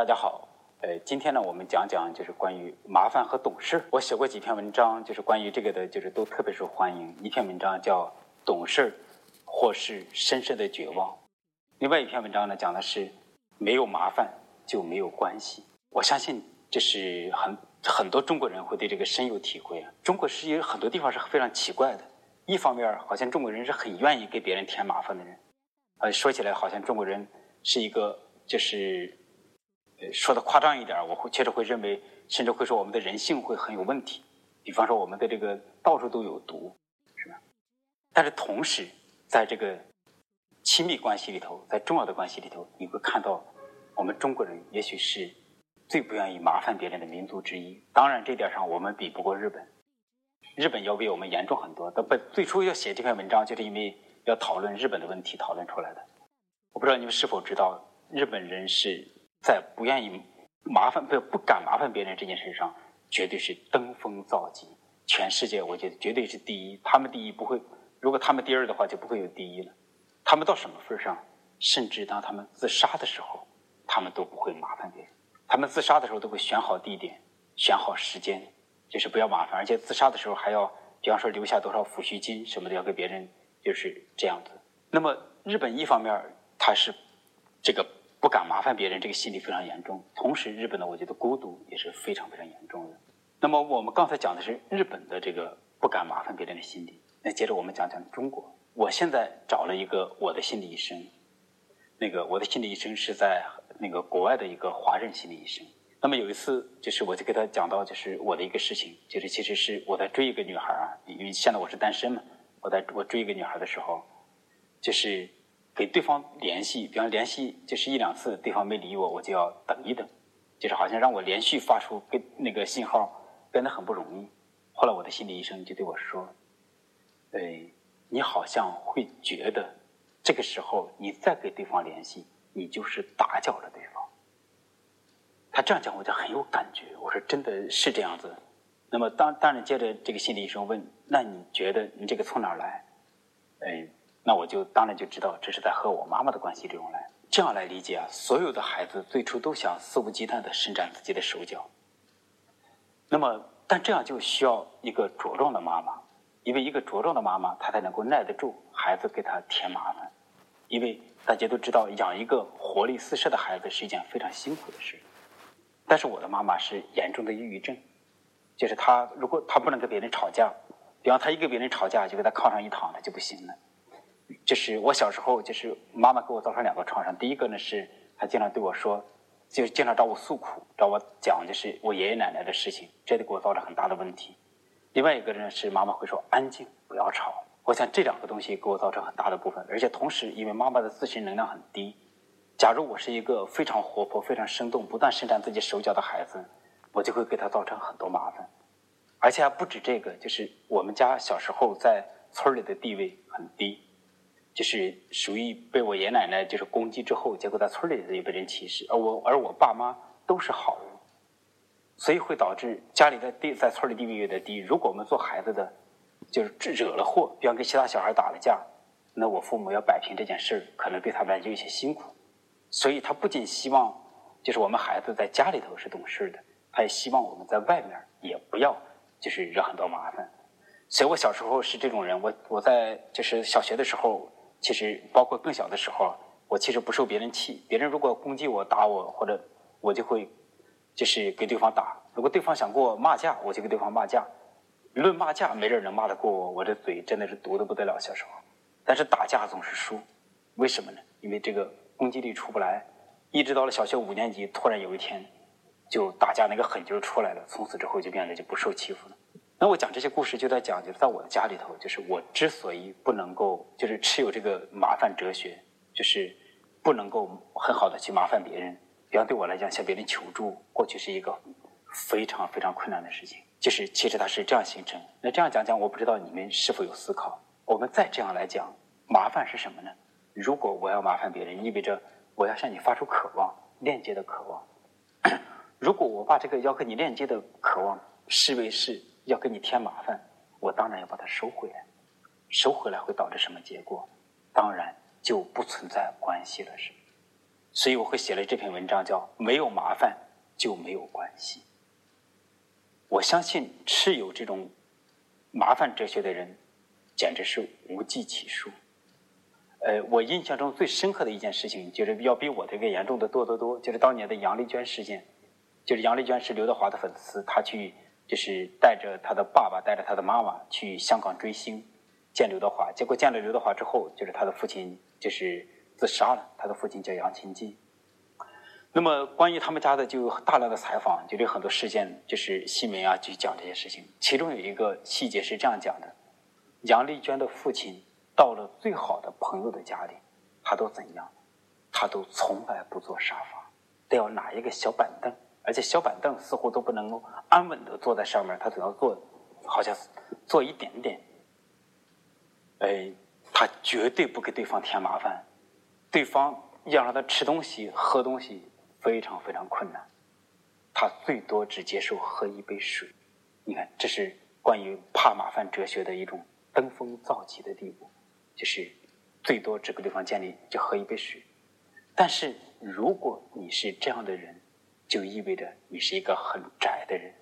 大家好，呃，今天呢，我们讲讲就是关于麻烦和懂事。我写过几篇文章，就是关于这个的，就是都特别受欢迎。一篇文章叫《懂事或是深深的绝望》，另外一篇文章呢，讲的是没有麻烦就没有关系。我相信这是很很多中国人会对这个深有体会啊。中国是有很多地方是非常奇怪的，一方面好像中国人是很愿意给别人添麻烦的人，呃，说起来好像中国人是一个就是。说的夸张一点，我会确实会认为，甚至会说我们的人性会很有问题。比方说，我们的这个到处都有毒，是吧？但是同时，在这个亲密关系里头，在重要的关系里头，你会看到，我们中国人也许是最不愿意麻烦别人的民族之一。当然，这点上我们比不过日本，日本要比我们严重很多。但不，最初要写这篇文章，就是因为要讨论日本的问题，讨论出来的。我不知道你们是否知道，日本人是。在不愿意麻烦、不不敢麻烦别人这件事上，绝对是登峰造极。全世界，我觉得绝对是第一。他们第一不会，如果他们第二的话，就不会有第一了。他们到什么份上？甚至当他们自杀的时候，他们都不会麻烦别人。他们自杀的时候都会选好地点、选好时间，就是不要麻烦。而且自杀的时候还要，比方说留下多少抚恤金什么的，要给别人，就是这样子。那么日本一方面，他是这个。麻烦别人，这个心理非常严重。同时，日本的我觉得孤独也是非常非常严重的。那么，我们刚才讲的是日本的这个不敢麻烦别人的心理。那接着我们讲讲中国。我现在找了一个我的心理医生，那个我的心理医生是在那个国外的一个华人心理医生。那么有一次，就是我就给他讲到，就是我的一个事情，就是其实是我在追一个女孩啊，因为现在我是单身嘛，我在我追一个女孩的时候，就是。给对方联系，比方联系就是一两次，对方没理我，我就要等一等，就是好像让我连续发出跟那个信号，变得很不容易。后来我的心理医生就对我说：“哎，你好像会觉得这个时候你再给对方联系，你就是打搅了对方。”他这样讲，我就很有感觉。我说：“真的是这样子。”那么当当然接着这个心理医生问：“那你觉得你这个从哪儿来？”哎。那我就当然就知道这是在和我妈妈的关系中来这样来理解啊。所有的孩子最初都想肆无忌惮的伸展自己的手脚。那么，但这样就需要一个茁壮的妈妈，因为一个茁壮的妈妈，她才能够耐得住孩子给她添麻烦。因为大家都知道，养一个活力四射的孩子是一件非常辛苦的事。但是我的妈妈是严重的抑郁症，就是她如果她不能跟别人吵架，比方她一跟别人吵架，就给她炕上一躺，她就不行了。就是我小时候，就是妈妈给我造成两个创伤。第一个呢是，她经常对我说，就经常找我诉苦，找我讲就是我爷爷奶奶的事情，这就给我造成很大的问题。另外一个呢是妈妈会说安静，不要吵。我想这两个东西给我造成很大的部分，而且同时因为妈妈的自身能量很低，假如我是一个非常活泼、非常生动、不断伸展自己手脚的孩子，我就会给她造成很多麻烦。而且还不止这个，就是我们家小时候在村里的地位很低。就是属于被我爷奶奶就是攻击之后，结果在村里也被人歧视，而我而我爸妈都是好人，所以会导致家里的地在村里地位有点低。如果我们做孩子的，就是惹了祸，比方跟其他小孩打了架，那我父母要摆平这件事可能对他们来就有些辛苦。所以他不仅希望就是我们孩子在家里头是懂事的，他也希望我们在外面也不要就是惹很多麻烦。所以我小时候是这种人，我我在就是小学的时候。其实，包括更小的时候，我其实不受别人气。别人如果攻击我、打我，或者我就会就是给对方打。如果对方想跟我骂架，我就给对方骂架。论骂架，没人能骂得过我。我这嘴真的是毒的不得了。小时候，但是打架总是输，为什么呢？因为这个攻击力出不来。一直到了小学五年级，突然有一天，就打架那个狠劲儿出来了。从此之后就变得就不受欺负了。那我讲这些故事，就在讲，就是在我的家里头，就是我之所以不能够，就是持有这个麻烦哲学，就是不能够很好的去麻烦别人。比方对我来讲，向别人求助，过去是一个非常非常困难的事情。就是其实它是这样形成。那这样讲讲，我不知道你们是否有思考。我们再这样来讲，麻烦是什么呢？如果我要麻烦别人，意味着我要向你发出渴望、链接的渴望。如果我把这个要和你链接的渴望视为是。要给你添麻烦，我当然要把它收回来。收回来会导致什么结果？当然就不存在关系了，是。所以我会写了这篇文章，叫“没有麻烦就没有关系”。我相信持有这种麻烦哲学的人，简直是无计其数。呃，我印象中最深刻的一件事情，就是要比我这个严重的多得多。就是当年的杨丽娟事件，就是杨丽娟是刘德华的粉丝，她去就是带着他的爸爸，带着他的妈妈去香港追星，见刘德华。结果见了刘德华之后，就是他的父亲就是自杀了。他的父亲叫杨清基。那么关于他们家的就有大量的采访，就有很多事件，就是新闻啊去讲这些事情。其中有一个细节是这样讲的：杨丽娟的父亲。到了最好的朋友的家里，他都怎样？他都从来不坐沙发，都要拿一个小板凳，而且小板凳似乎都不能够安稳的坐在上面，他只要坐，好像坐一点点。哎，他绝对不给对方添麻烦，对方要让他吃东西、喝东西非常非常困难，他最多只接受喝一杯水。你看，这是关于怕麻烦哲学的一种登峰造极的地步。就是最多只给对方建立就喝一杯水，但是如果你是这样的人，就意味着你是一个很宅的人，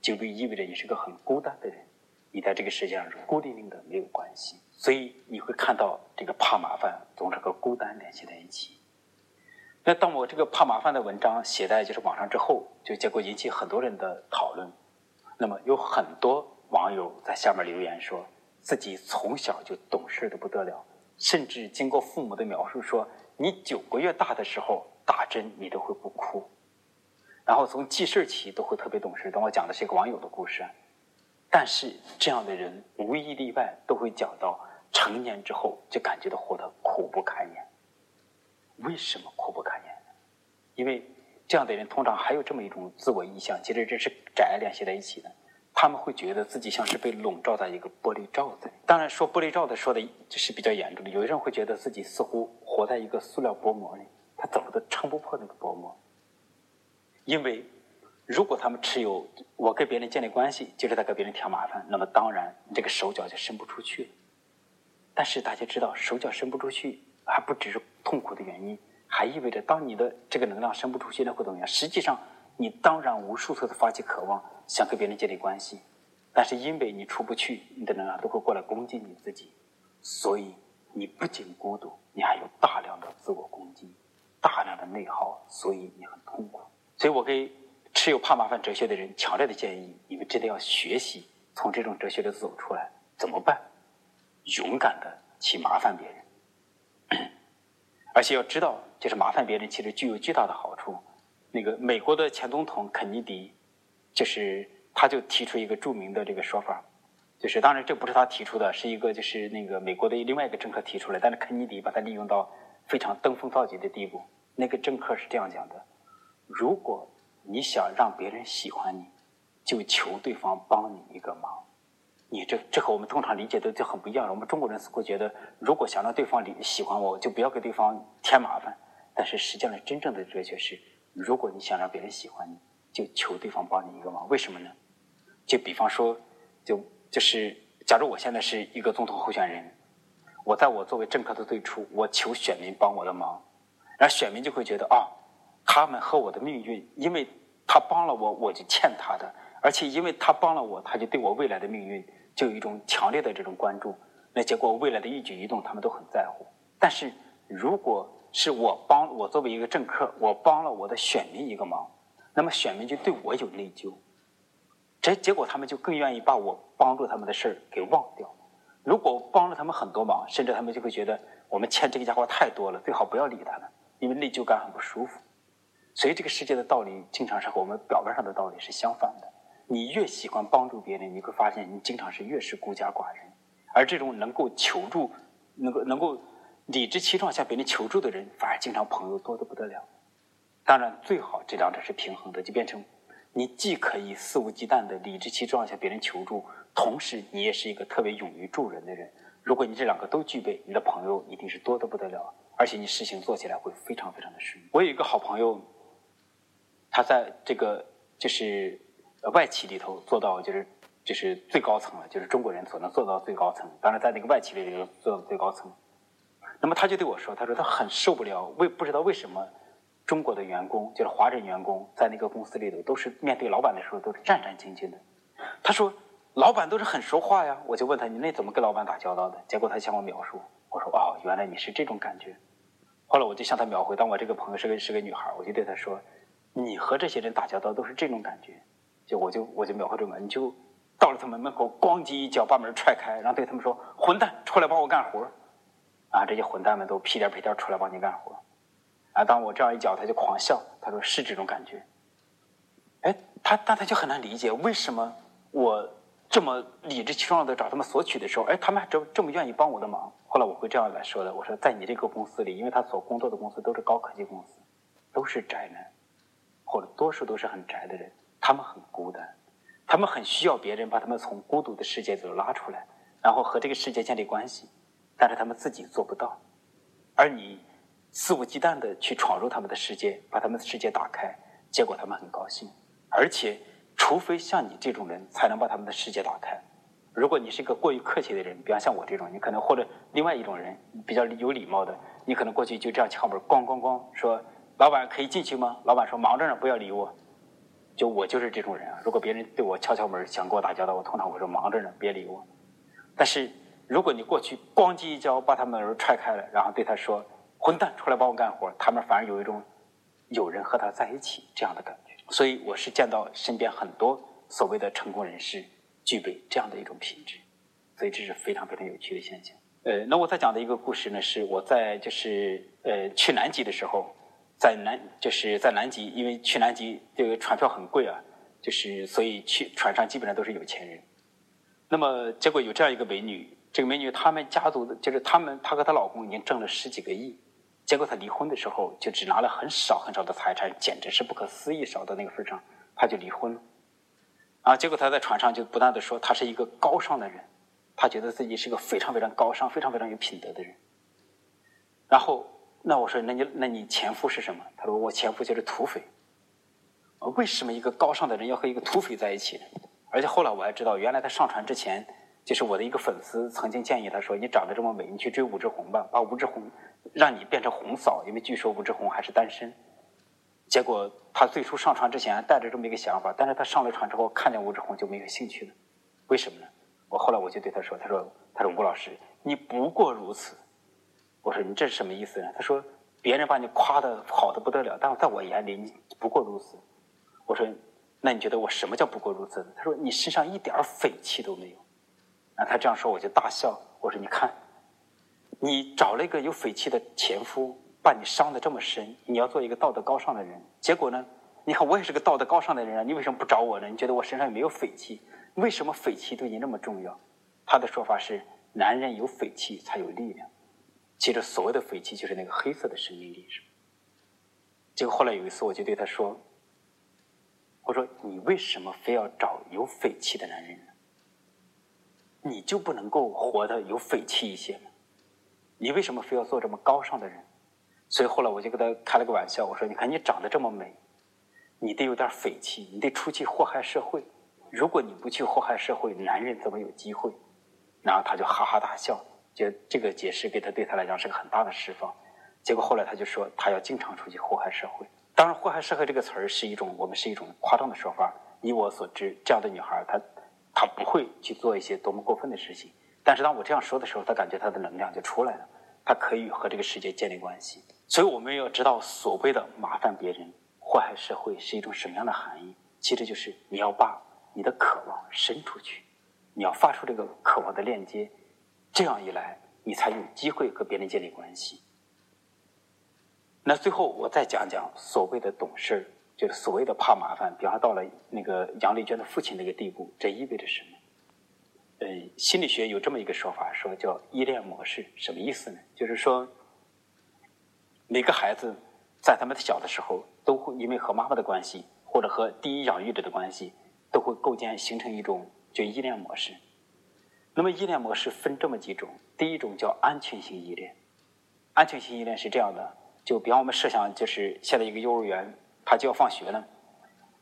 就意味着你是个很孤单的人，你在这个世界上是孤零零的没有关系，所以你会看到这个怕麻烦总是和孤单联系在一起。那当我这个怕麻烦的文章写在就是网上之后，就结果引起很多人的讨论，那么有很多网友在下面留言说。自己从小就懂事的不得了，甚至经过父母的描述说，你九个月大的时候打针你都会不哭，然后从记事起都会特别懂事。等我讲的是一个网友的故事，但是这样的人无一例外都会讲到成年之后就感觉到活得苦不堪言。为什么苦不堪言？因为这样的人通常还有这么一种自我意向，其实这是窄联系在一起的。他们会觉得自己像是被笼罩在一个玻璃罩子里。当然，说玻璃罩子说的这是比较严重的。有的人会觉得自己似乎活在一个塑料薄膜里，他怎么都撑不破那个薄膜。因为如果他们持有我跟别人建立关系就是在给别人添麻烦，那么当然这个手脚就伸不出去了。但是大家知道，手脚伸不出去还不只是痛苦的原因，还意味着当你的这个能量伸不出去，那会怎么样？实际上。你当然无数次的发起渴望，想跟别人建立关系，但是因为你出不去，你的能量都会过来攻击你自己，所以你不仅孤独，你还有大量的自我攻击，大量的内耗，所以你很痛苦。所以我给持有怕麻烦哲学的人强烈的建议：你们真的要学习从这种哲学里走出来。怎么办？勇敢的去麻烦别人，而且要知道，就是麻烦别人其实具有巨大的好处。那个美国的前总统肯尼迪，就是他就提出一个著名的这个说法，就是当然这不是他提出的，是一个就是那个美国的另外一个政客提出来，但是肯尼迪把它利用到非常登峰造极的地步。那个政客是这样讲的：如果你想让别人喜欢你，就求对方帮你一个忙。你这这和我们通常理解的就很不一样了。我们中国人似乎觉得，如果想让对方理喜欢我，就不要给对方添麻烦。但是实际上，真正的哲学是。如果你想让别人喜欢你，就求对方帮你一个忙。为什么呢？就比方说，就就是，假如我现在是一个总统候选人，我在我作为政客的最初，我求选民帮我的忙，然后选民就会觉得啊，他们和我的命运，因为他帮了我，我就欠他的，而且因为他帮了我，他就对我未来的命运就有一种强烈的这种关注。那结果未来的一举一动，他们都很在乎。但是如果是我帮我作为一个政客，我帮了我的选民一个忙，那么选民就对我有内疚，这结果他们就更愿意把我帮助他们的事儿给忘掉。如果帮了他们很多忙，甚至他们就会觉得我们欠这个家伙太多了，最好不要理他了，因为内疚感很不舒服。所以这个世界的道理经常是和我们表面上的道理是相反的。你越喜欢帮助别人，你会发现你经常是越是孤家寡人，而这种能够求助，能够能够。理直气壮向别人求助的人，反而经常朋友多的不得了。当然，最好这两者是平衡的，就变成你既可以肆无忌惮的理直气壮向别人求助，同时你也是一个特别勇于助人的人。如果你这两个都具备，你的朋友一定是多的不得了，而且你事情做起来会非常非常的顺利。我有一个好朋友，他在这个就是外企里头做到就是就是最高层了，就是中国人所能做到最高层。当然，在那个外企里头做到最高层。那么他就对我说：“他说他很受不了，为不知道为什么中国的员工，就是华人员工，在那个公司里头，都是面对老板的时候都是战战兢兢的。他说，老板都是很说话呀。我就问他，你那怎么跟老板打交道的？结果他向我描述，我说哦，原来你是这种感觉。后来我就向他描绘，当我这个朋友是个是个女孩，我就对他说，你和这些人打交道都是这种感觉。就我就我就描绘这么，你就到了他们门口，咣叽一脚把门踹开，然后对他们说，混蛋，出来帮我干活。啊，这些混蛋们都屁颠屁颠出来帮你干活。啊，当我这样一讲，他就狂笑。他说是这种感觉。哎，他但他就很难理解，为什么我这么理直气壮的找他们索取的时候，哎，他们还这这么愿意帮我的忙。后来我会这样来说的，我说在你这个公司里，因为他所工作的公司都是高科技公司，都是宅男，或者多数都是很宅的人，他们很孤单，他们很需要别人把他们从孤独的世界里拉出来，然后和这个世界建立关系，但是他们自己做不到，而你。肆无忌惮的去闯入他们的世界，把他们的世界打开，结果他们很高兴。而且，除非像你这种人，才能把他们的世界打开。如果你是一个过于客气的人，比方像我这种，你可能或者另外一种人比较有礼貌的，你可能过去就这样敲门，咣咣咣，说：“老板可以进去吗？”老板说：“忙着呢，不要理我。”就我就是这种人啊。如果别人对我敲敲门，想跟我打交道，我通常会说：“忙着呢，别理我。”但是如果你过去咣叽一脚把他们门踹开了，然后对他说。混蛋，出来帮我干活！他们反而有一种有人和他在一起这样的感觉。所以我是见到身边很多所谓的成功人士具备这样的一种品质，所以这是非常非常有趣的现象。呃，那我在讲的一个故事呢，是我在就是呃去南极的时候，在南就是在南极，因为去南极这个船票很贵啊，就是所以去船上基本上都是有钱人。那么结果有这样一个美女，这个美女他们家族的就是他们她和她老公已经挣了十几个亿。结果她离婚的时候就只拿了很少很少的财产，简直是不可思议少的那个份上，她就离婚了。啊，结果她在船上就不断的说她是一个高尚的人，她觉得自己是一个非常非常高尚、非常非常有品德的人。然后，那我说，那你那你前夫是什么？他说我前夫就是土匪。为什么一个高尚的人要和一个土匪在一起？而且后来我还知道，原来他上船之前，就是我的一个粉丝曾经建议他说：“你长得这么美，你去追武志红吧，把武志红。”让你变成红嫂，因为据说吴志红还是单身。结果他最初上船之前带着这么一个想法，但是他上了船之后看见吴志红就没有兴趣了。为什么呢？我后来我就对他说：“他说，他说吴老师，你不过如此。”我说：“你这是什么意思呢？”他说：“别人把你夸的好的不得了，但在我眼里你不过如此。”我说：“那你觉得我什么叫不过如此呢？”他说：“你身上一点匪气都没有。”那，他这样说我就大笑。我说：“你看。”你找了一个有匪气的前夫，把你伤的这么深。你要做一个道德高尚的人，结果呢？你看我也是个道德高尚的人啊，你为什么不找我呢？你觉得我身上也没有匪气？为什么匪气对你那么重要？他的说法是：男人有匪气才有力量。其实所谓的匪气就是那个黑色的生命力，是结果后来有一次，我就对他说：“我说你为什么非要找有匪气的男人呢？你就不能够活得有匪气一些吗？”你为什么非要做这么高尚的人？所以后来我就跟他开了个玩笑，我说：“你看你长得这么美，你得有点匪气，你得出去祸害社会。如果你不去祸害社会，男人怎么有机会？”然后他就哈哈大笑，就这个解释给他对他来讲是个很大的释放。结果后来他就说，他要经常出去祸害社会。当然，“祸害社会”这个词儿是一种我们是一种夸张的说法。以我所知，这样的女孩她她不会去做一些多么过分的事情。但是当我这样说的时候，他感觉他的能量就出来了，他可以和这个世界建立关系。所以我们要知道，所谓的麻烦别人、祸害社会是一种什么样的含义？其实就是你要把你的渴望伸出去，你要发出这个渴望的链接，这样一来，你才有机会和别人建立关系。那最后我再讲讲所谓的懂事，就是所谓的怕麻烦，比方到了那个杨丽娟的父亲那个地步，这意味着什么？呃，心理学有这么一个说法，说叫依恋模式，什么意思呢？就是说，每个孩子在他们小的时候，都会因为和妈妈的关系，或者和第一养育者的关系，都会构建形成一种就依恋模式。那么依恋模式分这么几种，第一种叫安全性依恋。安全性依恋是这样的，就比方我们设想，就是现在一个幼儿园，他就要放学了，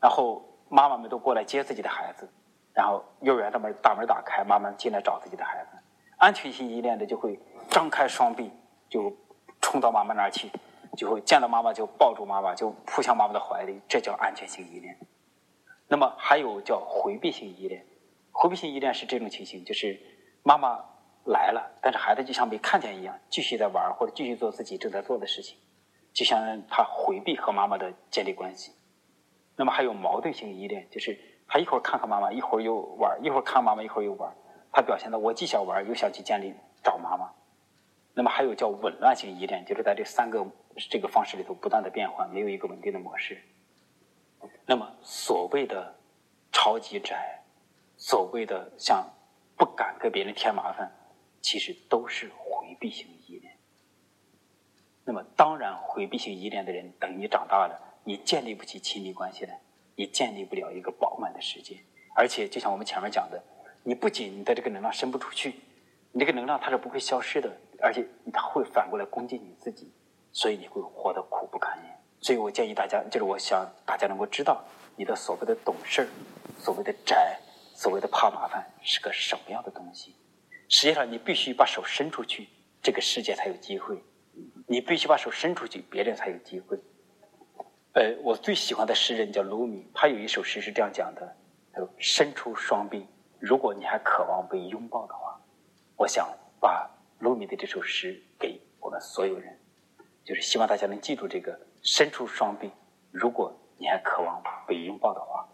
然后妈妈们都过来接自己的孩子。然后幼儿园的门大门打开，妈妈进来找自己的孩子，安全性依恋的就会张开双臂，就冲到妈妈那儿去，就会见到妈妈就抱住妈妈，就扑向妈妈的怀里，这叫安全性依恋。那么还有叫回避性依恋，回避性依恋是这种情形，就是妈妈来了，但是孩子就像没看见一样，继续在玩或者继续做自己正在做的事情，就像他回避和妈妈的建立关系。那么还有矛盾性依恋，就是他一会儿看看妈妈，一会儿又玩，一会儿看妈妈，一会儿又玩，他表现的我既想玩又想去建立找妈妈。那么还有叫紊乱性依恋，就是在这三个这个方式里头不断的变换，没有一个稳定的模式。那么所谓的超级宅，所谓的像不敢给别人添麻烦，其实都是回避型依恋。那么当然，回避性依恋的人，等你长大了，你建立不起亲密关系来，你建立不了一个饱满的世界。而且，就像我们前面讲的，你不仅你的这个能量伸不出去，你这个能量它是不会消失的，而且它会反过来攻击你自己，所以你会活得苦不堪言。所以我建议大家，就是我想大家能够知道，你的所谓的懂事所谓的宅，所谓的怕麻烦是个什么样的东西。实际上，你必须把手伸出去，这个世界才有机会；你必须把手伸出去，别人才有机会。呃，我最喜欢的诗人叫鲁米，他有一首诗是这样讲的：“他说，伸出双臂，如果你还渴望被拥抱的话，我想把鲁米的这首诗给我们所有人，就是希望大家能记住这个。”伸出双臂，如果你还渴望被拥抱的话。